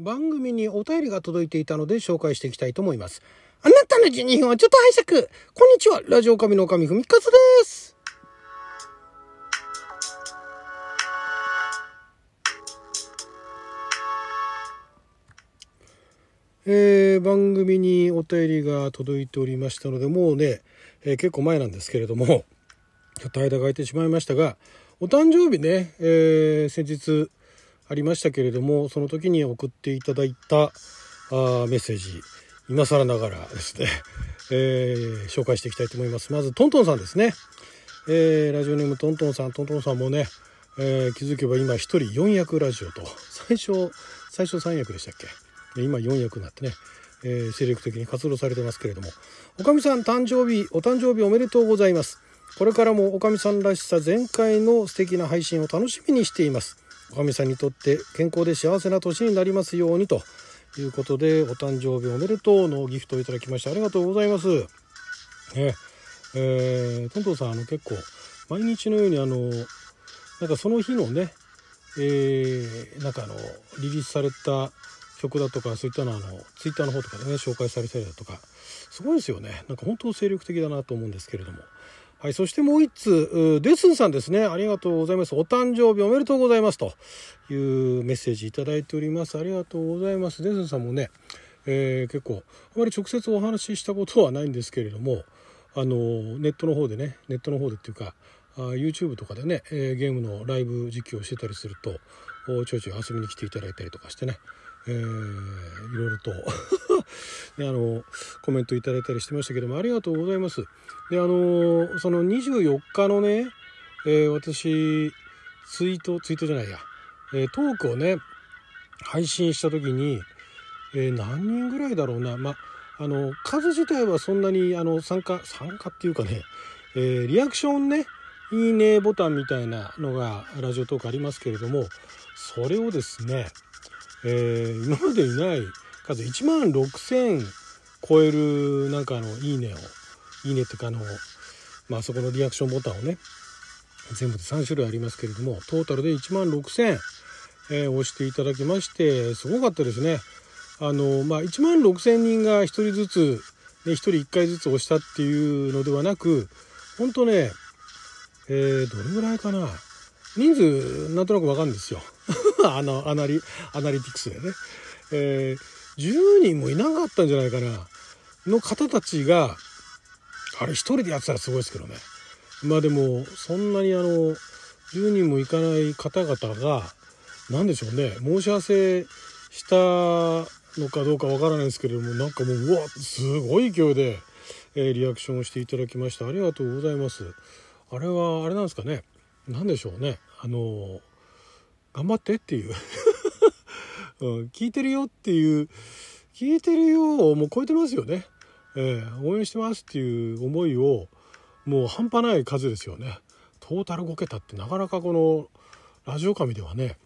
番組にお便りが届いていたので紹介していきたいと思います。あなたの12分はちょっと拝借。こんにちは。ラジオ神の神ふみかつです。えー、番組にお便りが届いておりましたので、もうね、えー結構前なんですけれども、ちょっと間が空いてしまいましたが、お誕生日ね、えー先日ありましたけれども、その時に送っていただいたあメッセージ、今更ながらですね、えー紹介していきたいと思います。まず、トントンさんですね。えーラジオネームトントンさん、トントンさんもね、えー気づけば今一人4役ラジオと、最初、最初3役でしたっけ？今4役になってね、えー精力的に活動されてますけれども、おかみさん誕生日、お誕生日おめでとうございます。これからもおかみさんらしさ全開の素敵な配信を楽しみにしています。おかみさんにとって健康で幸せな年になりますようにということで、お誕生日おめでとうのギフトをいただきましてありがとうございます。ね。えー、トントンさんあの結構毎日のようにあのなんかその日のね、えーなんかあのリリースされた曲だとかそういったのはあのツイッターの方とかでね紹介されたりだとかすごいですよね。なんか本当精力的だなと思うんですけれども。はいそしてもう一通デスンさんですね。ありがとうございます。お誕生日おめでとうございます。というメッセージいただいております。ありがとうございます。デスンさんもね、えー結構あまり直接お話ししたことはないんですけれどもあのネットの方でねネットの方でっていうか YouTube とかでね、えゲームのライブ実況をしてたりするとちょいちょい遊びに来ていただいたりとかしてね、えーいろいろとであのコメントいただいたりしてましたけどもありがとうございます。であのその24日のね、えー私ツイートツイートじゃないや、えートークをね配信した時に、えー何人ぐらいだろうなまあの数自体はそんなにあの参加参加っていうかね、えリアクションねいいねボタンみたいなのがラジオトークありますけれどもそれをですね、えー今までにない数1万6,000超えるなんかあのいいねをいいねっていうかあのまあそこのリアクションボタンをね全部で3種類ありますけれどもトータルで1万6,000、えー押していただきましてすごかったですね。あのまあ、1万6,000人が1人ずつ、ね、1人1回ずつ押したっていうのではなく本当ねえーどれぐらいかな。人数なんとなくわかるんですよ。あのアナリアナリティクスでね、えー10人もいなかったんじゃないかな。の方たちがあれ一人でやってたらすごいですけどね。まあでもそんなにあの10人もいかない方々が何でしょうね。申し合わせしたのかどうかわからないですけれどもなんかもううわすごい勢いで、えリアクションをしていただきましてありがとうございます。あれはあれなんですかね。何でしょうね。あの頑張ってっていう、うん、聞いてるよっていう聞いてるよをもう超えてますよね、えー応援してますっていう思いをもう半端ない数ですよね。トータル5桁ってなかなかこのラジオ神ではね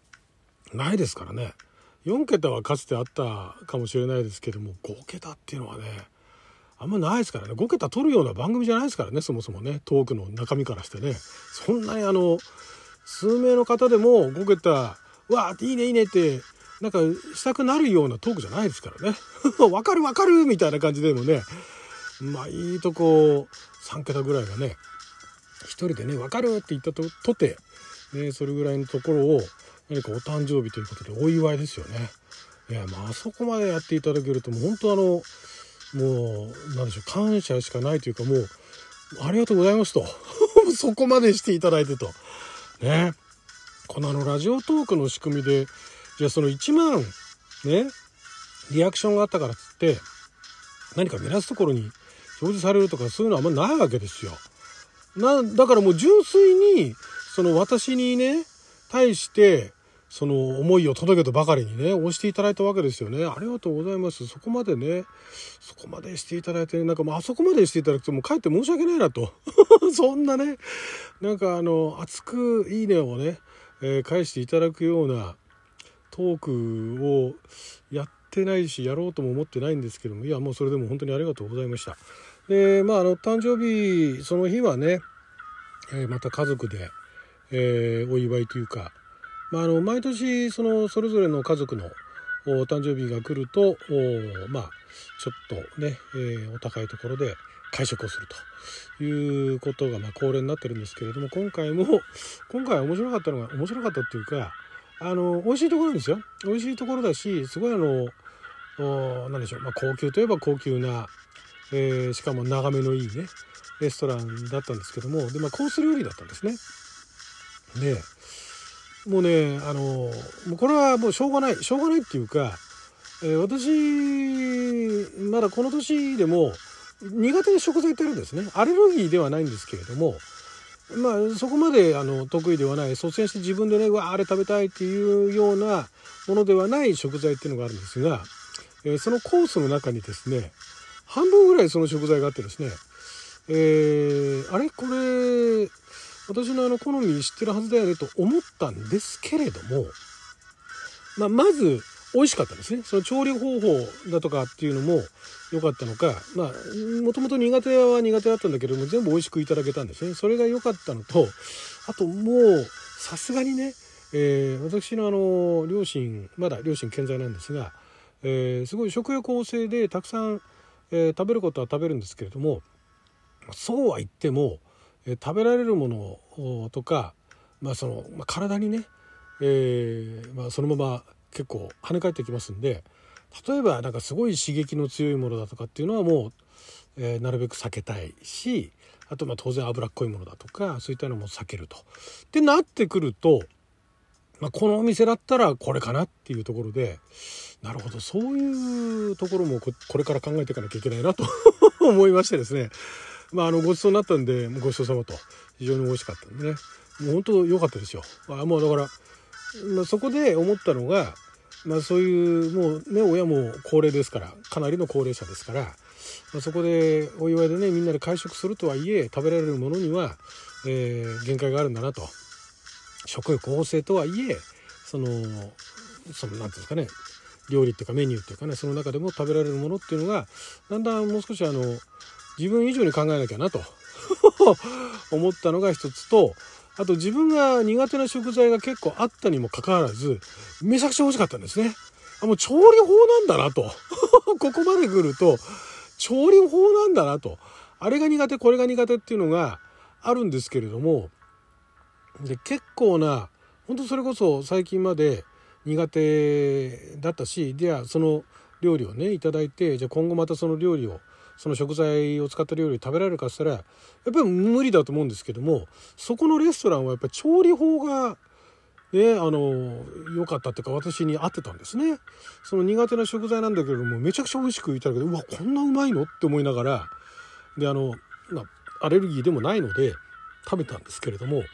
ないですからね。4桁はかつてあったかもしれないですけども5桁っていうのはねあんまないですからね。5桁取るような番組じゃないですからねそもそもね。トークの中身からしてね。そんなにあの数名の方でも5桁わーいいねいいねってなんかしたくなるようなトークじゃないですからね。わかるわかるみたいな感じでもね。まあいいとこ3桁ぐらいがね一人でね分かるって言ったととて、ね、それぐらいのところを何かお誕生日ということでお祝いですよね。いやまああそこまでやっていただけるともう本当あのもうなんでしょう感謝しかないというかもうありがとうございますと。そこまでしていただいてと。ね。このあのラジオトークの仕組みでじゃあその1万ねリアクションがあったからっつって何か目立つところに表示されるとかそういうのはあんまないわけですよ。なだからもう純粋にその私にね対してその思いを届けとばかりにね押していただいたわけですよね。ありがとうございます。そこまでねそこまでしていただいてなんかもうあそこまでしていただくともうかえって申し訳ないなと。そんなねなんかあの熱くいいねをね、えー返していただくようなトークをやってないしやろうとも思ってないんですけどもいやもうそれでも本当にありがとうございました。でまああの誕生日その日はね、えーまた家族で、えーお祝いというか、まあ、あの毎年そのそれぞれの家族のお誕生日が来るとまあちょっとね、えー、お高いところで会食をするということがまあ恒例になってるんですけれども今回も今回面白かったのが面白かったっていうかあの美味しいところですよ。美味しいところだしすごいあの何でしょう、まあ、高級といえば高級な、えー、しかも眺めのいいねレストランだったんですけどもで、まあ、コース料理だったんですね。でもうねあのもうこれはもうしょうがないしょうがないっていうか、えー、私まだこの年でも苦手な食材ってあるんですね。アレルギーではないんですけれどもまあそこまであの得意ではない。率先して自分でねわあれ食べたいっていうようなものではない食材っていうのがあるんですが、えー、そのコースの中にですね半分ぐらいその食材があってですねえー、あれ？これ私のあの好み知ってるはずだよねと思ったんですけれども、まあ、まず美味しかったですね。その調理方法だとかっていうのも良かったのか。まあもともと苦手は苦手だったんだけども全部美味しくいただけたんですね。それが良かったのとあともうさすがにね、えー、私のあの両親まだ両親健在なんですが、えー、すごい食欲旺盛でたくさん、えー、食べることは食べるんですけれどもそうは言っても、え食べられるものとか、まあそのまあ、体にね、えーまあ、そのまま結構跳ね返ってきますんで例えばなんかすごい刺激の強いものだとかっていうのはもう、えー、なるべく避けたいしあとまあ当然脂っこいものだとかそういったのも避けると。ってなってくると、まあ、このお店だったらこれかなっていうところでなるほどそういうところもこれから考えていかなきゃいけないなと 思いましてですねまあ、あのごちそうになったんでごちそうさまと非常に美味しかったんでねもう本当良かったですよ。あもうだから、まあ、そこで思ったのが、まあ、そういうもうね親も高齢ですからかなりの高齢者ですから、まあ、そこでお祝いでねみんなで会食するとはいえ食べられるものには、えー、限界があるんだなと。食欲旺盛とはいえそのその何て言うんですかね料理っていうかメニューっていうかねその中でも食べられるものっていうのがだんだんもう少しあの自分以上に考えなきゃなと 思ったのが一つとあと自分が苦手な食材が結構あったにもかかわらずめちゃくちゃ美味しかったんですね。あもう調理法なんだなと ここまで来ると調理法なんだなとあれが苦手これが苦手っていうのがあるんですけれどもで結構な本当それこそ最近まで苦手だったしではその料理をね頂いてじゃあ今後またその料理をその食材を使った料理食べられるかっつったらやっぱり無理だと思うんですけどもそこのレストランはやっぱり調理法がね、あの良かったっていうか私に合ってたんですね。その苦手な食材なんだけれどもめちゃくちゃ美味しくいただけてうわこんなうまいのって思いながらであの、まあ、アレルギーでもないので食べたんですけれどもやっ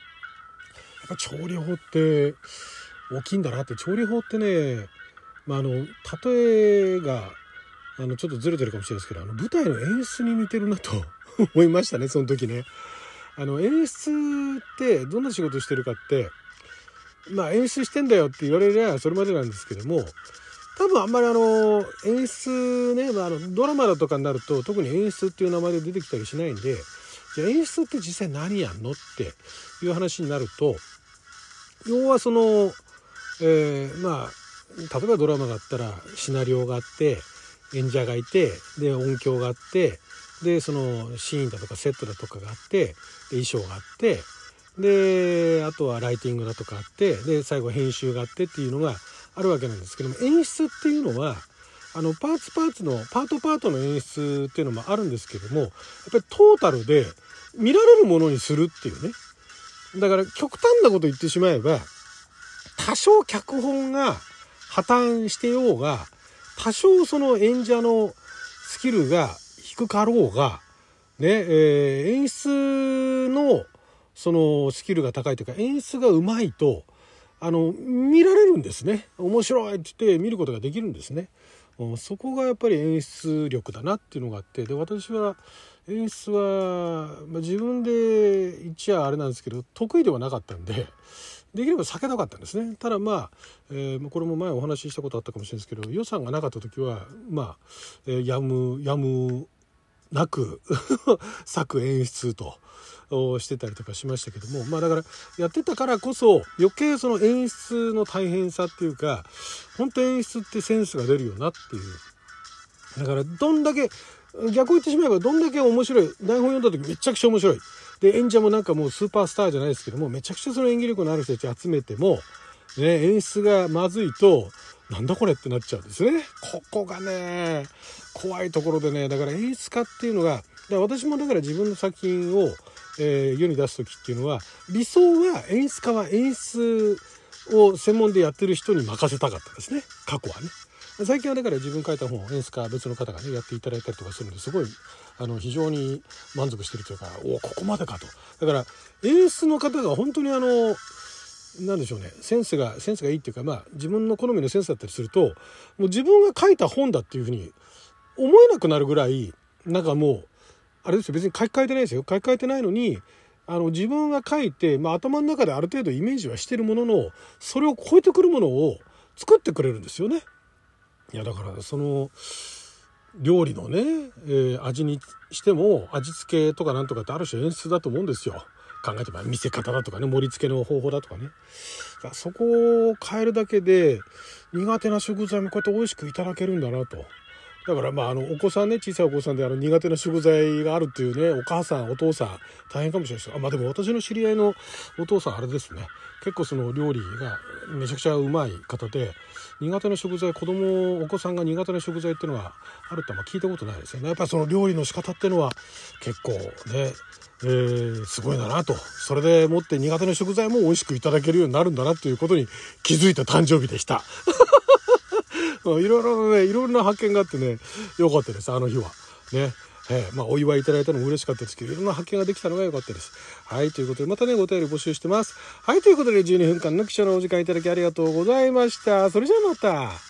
ぱ調理法って大きいんだなって。調理法ってね、まあ、あの例えがあのちょっとずれてるかもしれないですけどあの舞台の演出に似てるなと 思いましたねその時ね。あの演出ってどんな仕事してるかってまあ演出してんだよって言われりゃそれまでなんですけども多分あんまりあの演出ね、まあ、あのドラマだとかになると特に演出っていう名前で出てきたりしないんでじゃあ演出って実際何やんのっていう話になると要はその、えー、まあ例えばドラマがあったらシナリオがあって演者がいてで音響があってでそのシーンだとかセットだとかがあってで衣装があってであとはライティングだとかあってで最後編集があってっていうのがあるわけなんですけども演出っていうのはあのパーツパーツのパートパートの演出っていうのもあるんですけどもやっぱりトータルで見られるものにするっていうね。だから極端なこと言ってしまえば多少脚本が破綻してようが多少その演者のスキルが低かろうが、ね、えー、演出のそのスキルが高いというか演出がうまいと、あの、見られるんですね。面白いって言って見ることができるんですね。そこがやっぱり演出力だなっていうのがあってで私は演出は、まあ、自分で言っちゃあれなんですけど得意ではなかったんでできれば避けたかったんですねただまあ、えー、これも前お話ししたことあったかもしれないですけど予算がなかった時はまあ、えー、やむやむなく 作演出と。してたりとかしましたけどもまあだからやってたからこそ余計その演出の大変さっていうか本当演出ってセンスが出るよなっていうだからどんだけ逆を言ってしまえばどんだけ面白い台本読んだ時めちゃくちゃ面白いで演者もなんかもうスーパースターじゃないですけどもめちゃくちゃその演技力のある人たち集めても、ね、演出がまずいとなんだこれってなっちゃうんですねここがね怖いところでねだから演出家っていうのがだ私もだから自分の作品を、えー、世に出す時っていうのは理想は演出家は演出を専門でやってる人に任せたかったですね過去はね。最近はだから自分書いた本を演出家別の方がねやっていただいたりとかするんです。ごいあの非常に満足してるというかおここまでかと。だから演出の方が本当にあの何でしょうね。センスがセンスがいいっていうかまあ自分の好みのセンスだったりするともう自分が書いた本だっていうふうに思えなくなるぐらいなんかもうあれですよ。別に書き換えてないですよ。書き換えてないのにあの自分が書いて、まあ、頭の中である程度イメージはしてるもののそれを超えてくるものを作ってくれるんですよね。いやだからその料理のね、えー、味にしても味付けとかなんとかってある種演出だと思うんですよ。考えてば見せ方だとかね盛り付けの方法だとかね。だからそこを変えるだけで苦手な食材もこうやって美味しくいただけるんだなと。だからまああのお子さんね小さいお子さんであの苦手な食材があるっていうねお母さんお父さん大変かもしれないですあまあでも私の知り合いのお父さんあれですね。結構その料理がめちゃくちゃうまい方で苦手な食材子供お子さんが苦手な食材っていうのがあるってまあ聞いたことないですよねやっぱりその料理の仕方っていうのは結構ねえー、すごいだなとそれでもって苦手な食材も美味しくいただけるようになるんだなということに気づいた誕生日でした。いろいろね、いろんな発見があってね、よかったです、あの日は。ね。えー、まあ、お祝いいただいたのも嬉しかったですけど、いろんな発見ができたのが良かったです。はい、ということで、またね、お便り募集してます。はい、ということで、12分間の記者のお時間いただきありがとうございました。それじゃあまた。